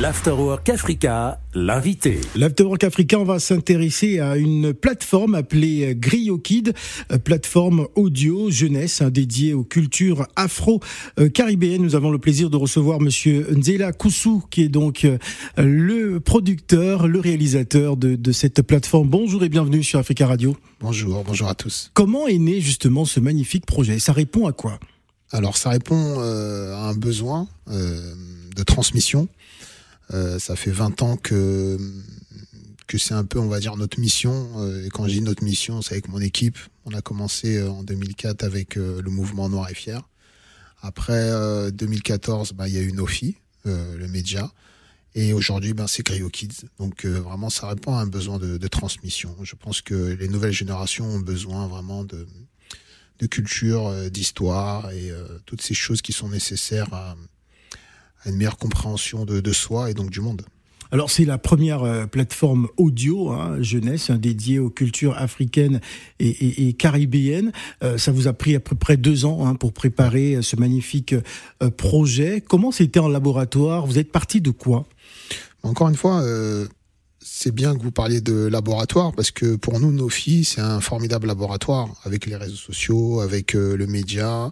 L'Afterwork Africa, l'invité. L'Afterwork Africa, on va s'intéresser à une plateforme appelée GrioKid, euh, plateforme audio jeunesse hein, dédiée aux cultures afro-caribéennes. Nous avons le plaisir de recevoir monsieur Nzela Koussou, qui est donc euh, le producteur, le réalisateur de, de cette plateforme. Bonjour et bienvenue sur Africa Radio. Bonjour, bonjour à tous. Comment est né justement ce magnifique projet? Ça répond à quoi? Alors, ça répond euh, à un besoin euh, de transmission. Euh, ça fait 20 ans que que c'est un peu, on va dire, notre mission. Euh, et quand je dis notre mission, c'est avec mon équipe. On a commencé euh, en 2004 avec euh, le mouvement Noir et Fier. Après 2014, bah, il y a eu Nofi, le média. Et aujourd'hui, ben, c'est Cryo Kids. Donc vraiment, ça répond à un besoin de, de, transmission. Je pense que les nouvelles générations ont besoin vraiment de, de culture, d'histoire et toutes ces choses qui sont nécessaires à, à une meilleure compréhension de, de, soi et donc du monde. Alors c'est la première euh, plateforme audio hein, jeunesse hein, dédiée aux cultures africaines et, et, et caribéennes. Euh, ça vous a pris à peu près deux ans hein, pour préparer euh, ce magnifique projet. Comment c'était en laboratoire? Vous êtes parti de quoi? Encore une fois, c'est bien que vous parliez de laboratoire parce que pour nous, nos filles, c'est un formidable laboratoire avec les réseaux sociaux, avec le média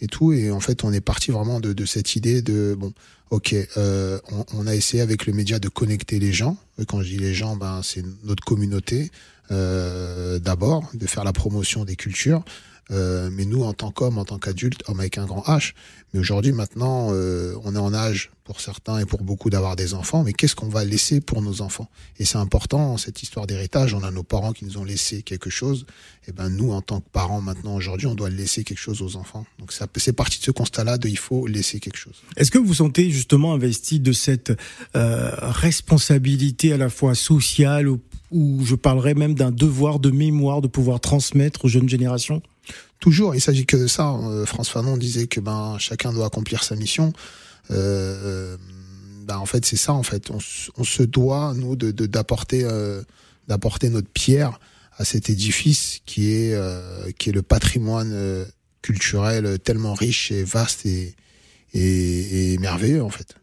et tout. Et en fait, on est parti vraiment de, cette idée de bon, ok, euh, on, on, a essayé avec le média de connecter les gens. Et quand je dis les gens, ben c'est notre communauté euh, d'abord, de faire la promotion des cultures. Euh, mais nous, en tant qu'hommes, en tant qu'adultes, hommes avec un grand H. Mais aujourd'hui, maintenant, euh, on est en âge pour certains et pour beaucoup d'avoir des enfants. Mais qu'est-ce qu'on va laisser pour nos enfants? Et c'est important cette histoire d'héritage. On a nos parents qui nous ont laissé quelque chose. Et ben nous, en tant que parents, maintenant aujourd'hui, on doit laisser quelque chose aux enfants. Donc c'est parti de ce constat-là de il faut laisser quelque chose. Est-ce que vous sentez justement investi de cette euh, responsabilité à la fois sociale ou, ou je parlerais même d'un devoir de mémoire de pouvoir transmettre aux jeunes générations? Toujours, il s'agit que de ça. Euh, France Fanon disait que ben chacun doit accomplir sa mission. Euh, ben, en fait, c'est ça. En fait, on, se doit nous d'apporter euh, notre pierre à cet édifice qui est euh, le patrimoine euh, culturel tellement riche et vaste et, et, et merveilleux en fait.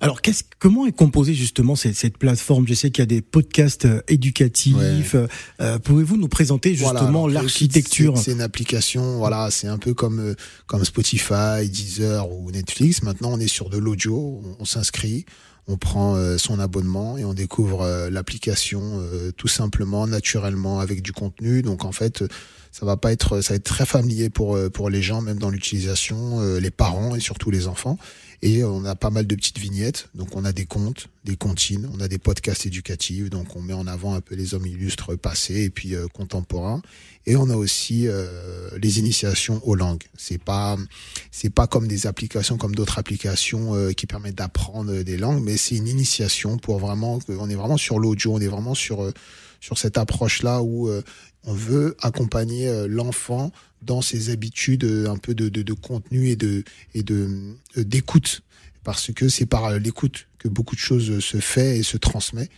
Alors, qu'est-ce, comment est composée justement cette, cette plateforme? Je sais qu'il y a des podcasts euh, éducatifs. Ouais. Euh, pouvez-vous nous présenter justement voilà, l'architecture? C'est une application, voilà, c'est un peu comme euh, comme Spotify, Deezer ou Netflix. Maintenant, on est sur de l'audio, on, on s'inscrit, on prend euh, son abonnement et on découvre euh, l'application euh, tout simplement, naturellement, avec du contenu. Donc en fait, ça va pas être, ça va être très familier pour pour les gens, même dans l'utilisation, les parents et surtout les enfants. Et on a pas mal de petites vignettes. Donc on a des contes, des comptines, on a des podcasts éducatifs. Donc on met en avant un peu les hommes illustres passés et puis euh, contemporains. Et on a aussi euh, les initiations aux langues. C'est pas c'est pas comme des applications comme d'autres applications euh, qui permettent d'apprendre des langues, mais c'est une initiation pour vraiment. On est vraiment sur l'audio, on est vraiment sur sur cette approche là où on veut accompagner l'enfant dans ses habitudes un peu de, de, de contenu et de et de d'écoute. Parce que c'est par l'écoute que beaucoup de choses se fait et se transmet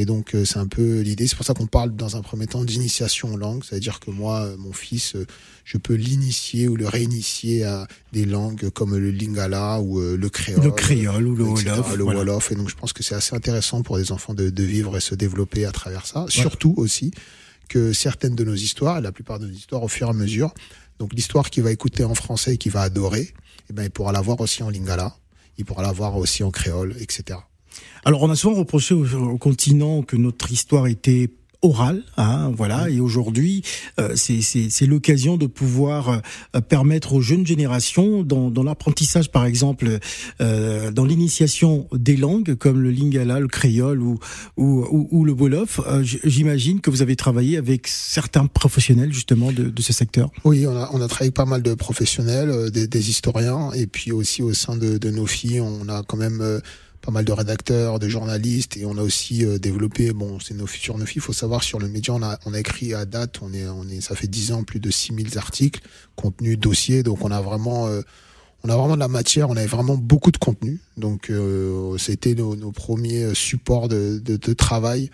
et donc c'est un peu l'idée c'est pour ça qu'on parle dans un premier temps d'initiation en langue c'est à dire que moi mon fils je peux l'initier ou le réinitier à des langues comme le lingala ou le créole le créole ou le wolof le voilà. wolof et donc je pense que c'est assez intéressant pour les enfants de, de vivre et se développer à travers ça voilà. surtout aussi que certaines de nos histoires, la plupart de nos histoires au fur et à mesure, donc l'histoire qu'il va écouter en français et qu'il va adorer, eh ben, il pourra la voir aussi en lingala, il pourra la voir aussi en créole, etc. Alors on a souvent reproché au, au continent que notre histoire était orale, hein, voilà. Et aujourd'hui, euh, c'est l'occasion de pouvoir euh, permettre aux jeunes générations, dans, dans l'apprentissage, par exemple, euh, dans l'initiation des langues comme le lingala, le créole ou ou, ou, ou le wolof. J'imagine que vous avez travaillé avec certains professionnels justement de, de ce secteur. Oui, on a on a travaillé avec pas mal de professionnels, des, des, historiens, et puis aussi au sein de, de nos filles, on a quand même pas mal de rédacteurs, de journalistes et on a aussi euh, développé bon c'est nos sur nos il faut savoir sur le média on a on a écrit à date on est on est ça fait 10 ans plus de 6000 articles contenus dossiers donc on a vraiment euh, on a vraiment de la matière, on avait vraiment beaucoup de contenu. Donc euh, c'était nos, nos, premiers supports de, de, de, travail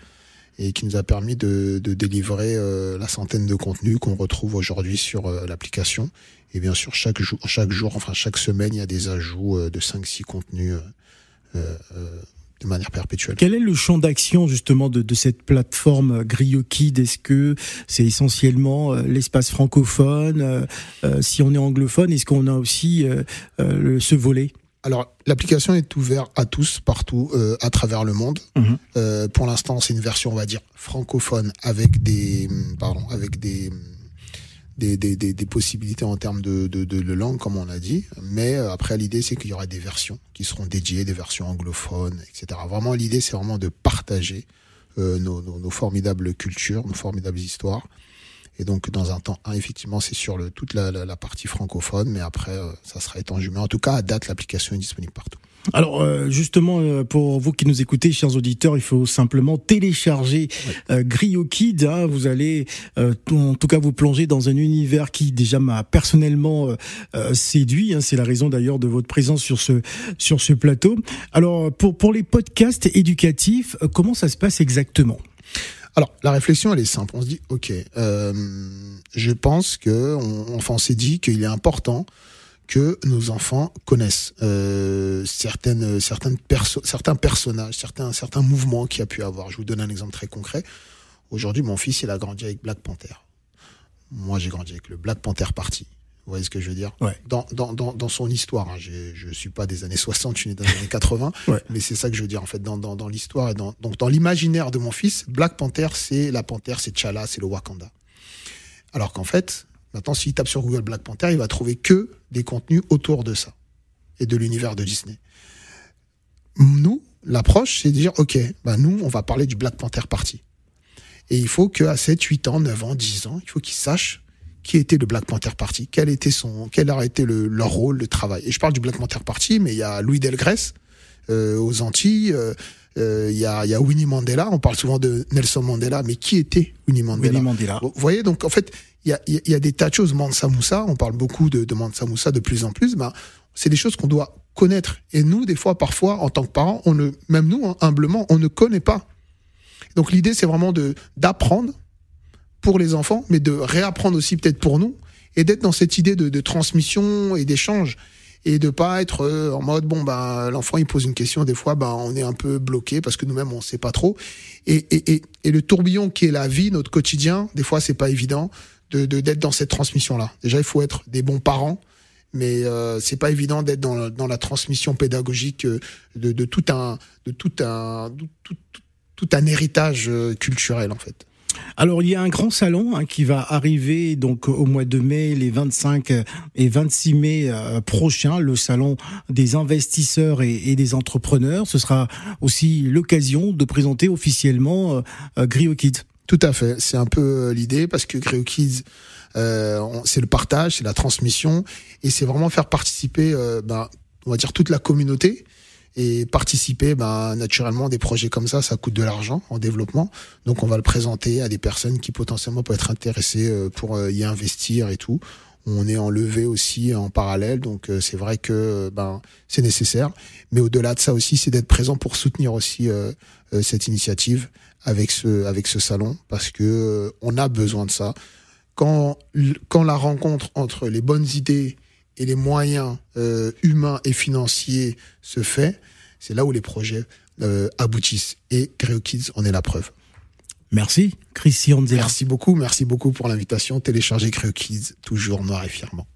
et qui nous a permis de, de délivrer euh, la centaine de contenus qu'on retrouve aujourd'hui sur euh, l'application. Et bien sûr, chaque jour, chaque jour, enfin chaque semaine, il y a des ajouts de 5-6 contenus de manière perpétuelle. Quel est le champ d'action justement de, de cette plateforme GrioKid Est-ce que c'est essentiellement l'espace francophone Si on est anglophone, est-ce qu'on a aussi ce volet? Alors, l'application est ouverte à tous, partout, euh, à travers le monde. Mhm. Euh, pour l'instant, c'est une version, on va dire, francophone avec des, pardon, avec des, des, des, des, possibilités en termes de, de, de, langue, comme on a dit. Mais euh, après, l'idée, c'est qu'il y aura des versions qui seront dédiées, des versions anglophones, etc. Vraiment, l'idée, c'est vraiment de partager nos, nos, nos, formidables cultures, nos formidables histoires. Et donc, dans un temps effectivement, c'est sur le, toute la, la, partie francophone, mais après, euh, ça sera étendu. Mais en tout cas, à date, l'application est disponible partout. Alors euh, justement, euh, pour vous qui nous écoutez, chers auditeurs, il faut simplement télécharger oui. Grio Kid. Hein. vous allez, en tout cas, vous plonger dans un univers qui déjà m'a personnellement séduit. Hein. c'est la raison d'ailleurs de votre présence sur ce sur ce plateau. Alors pour pour les podcasts éducatifs, comment ça se passe exactement? Alors, la réflexion, elle est simple. On se dit, ok, euh, je pense que, on, enfin, on s'est dit qu'il est important que nos enfants connaissent euh, certaines, certaines perso certains personnages, certains, certains mouvements qu'il a pu avoir. Je vous donne un exemple très concret. Aujourd'hui, mon fils, il a grandi avec Black Panther. Moi, j'ai grandi avec le Black Panther Party. Vous voyez ce que je veux dire ouais. dans, dans, dans, dans, son histoire, hein, je suis pas des années 60, je suis né dans les années 80, ouais. mais c'est ça que je veux dire en fait dans, dans, dans l'histoire et dans, donc dans l'imaginaire de mon fils, Black Panther, c'est la panthère, c'est T'Challa, c'est le Wakanda. Alors qu'en fait, maintenant, s'il tape sur Google Black Panther, il va trouver que des contenus autour de ça et de l'univers de Disney. Nous, l'approche, c'est de dire, ok, bah nous, on va parler du Black Panther Party. Et il faut qu'à 7, 8 ans, 9 ans, 10 ans, il faut qu'il sache qui était le Black Panther Party, quel était son, quel a été le, leur rôle, le travail. Et je parle du Black Panther Party, mais il y a Louis Delgrès euh, aux Antilles, euh, euh, il y, a, y a Winnie Mandela. On parle souvent de Nelson Mandela, mais qui était Winnie Mandela Winnie Mandela. Vous voyez, donc en fait, il y a, y a, des tas de choses. Mansa Moussa, on parle beaucoup de, de Mansa Moussa de plus en plus. Ben, c'est des choses qu'on doit connaître. Et nous, des fois, parfois, en tant que parents, on ne, même nous, hein, humblement, on ne connaît pas. Donc l'idée, c'est vraiment de d'apprendre pour les enfants, mais de réapprendre aussi peut-être pour nous, et d'être dans cette idée de, transmission et d'échange, et de pas être euh, en mode bon bah l'enfant il pose une question, des fois bah on est un peu bloqué parce que nous-mêmes on sait pas trop, et, et, et, le tourbillon qui est la vie, notre quotidien, des fois c'est pas évident de d'être dans cette transmission là. Déjà il faut être des bons parents, mais euh, c'est pas évident d'être dans, dans la transmission pédagogique de, de tout un de tout un tout, un héritage culturel en fait. Alors il y a un grand salon hein, qui va arriver donc au mois de mai, les 25 et 26 mai euh, prochains, le salon des investisseurs et, des entrepreneurs. Ce sera aussi l'occasion de présenter officiellement euh, GrioKids. Tout à fait, c'est un peu l'idée parce que GrioKids, euh, c'est le partage, c'est la transmission et c'est vraiment faire participer, euh, ben, on va dire toute la communauté et participer ben, naturellement des projets comme ça ça coûte de l'argent en développement. Donc on va le présenter à des personnes qui potentiellement peuvent être intéressées pour y investir et tout. On est en levée aussi en parallèle. Donc c'est vrai que ben c'est nécessaire. Mais au-delà de ça aussi c'est d'être présent pour soutenir aussi euh, cette initiative avec ce avec ce salon parce que on a besoin de ça. Quand quand la rencontre entre les bonnes idées et les moyens euh, humains et financiers se fait, c'est là où les projets euh, aboutissent. Et GrioKids en est la preuve. Merci, Christian. Merci beaucoup, merci beaucoup pour l'invitation. Téléchargez GrioKids, toujours noir et fièrement.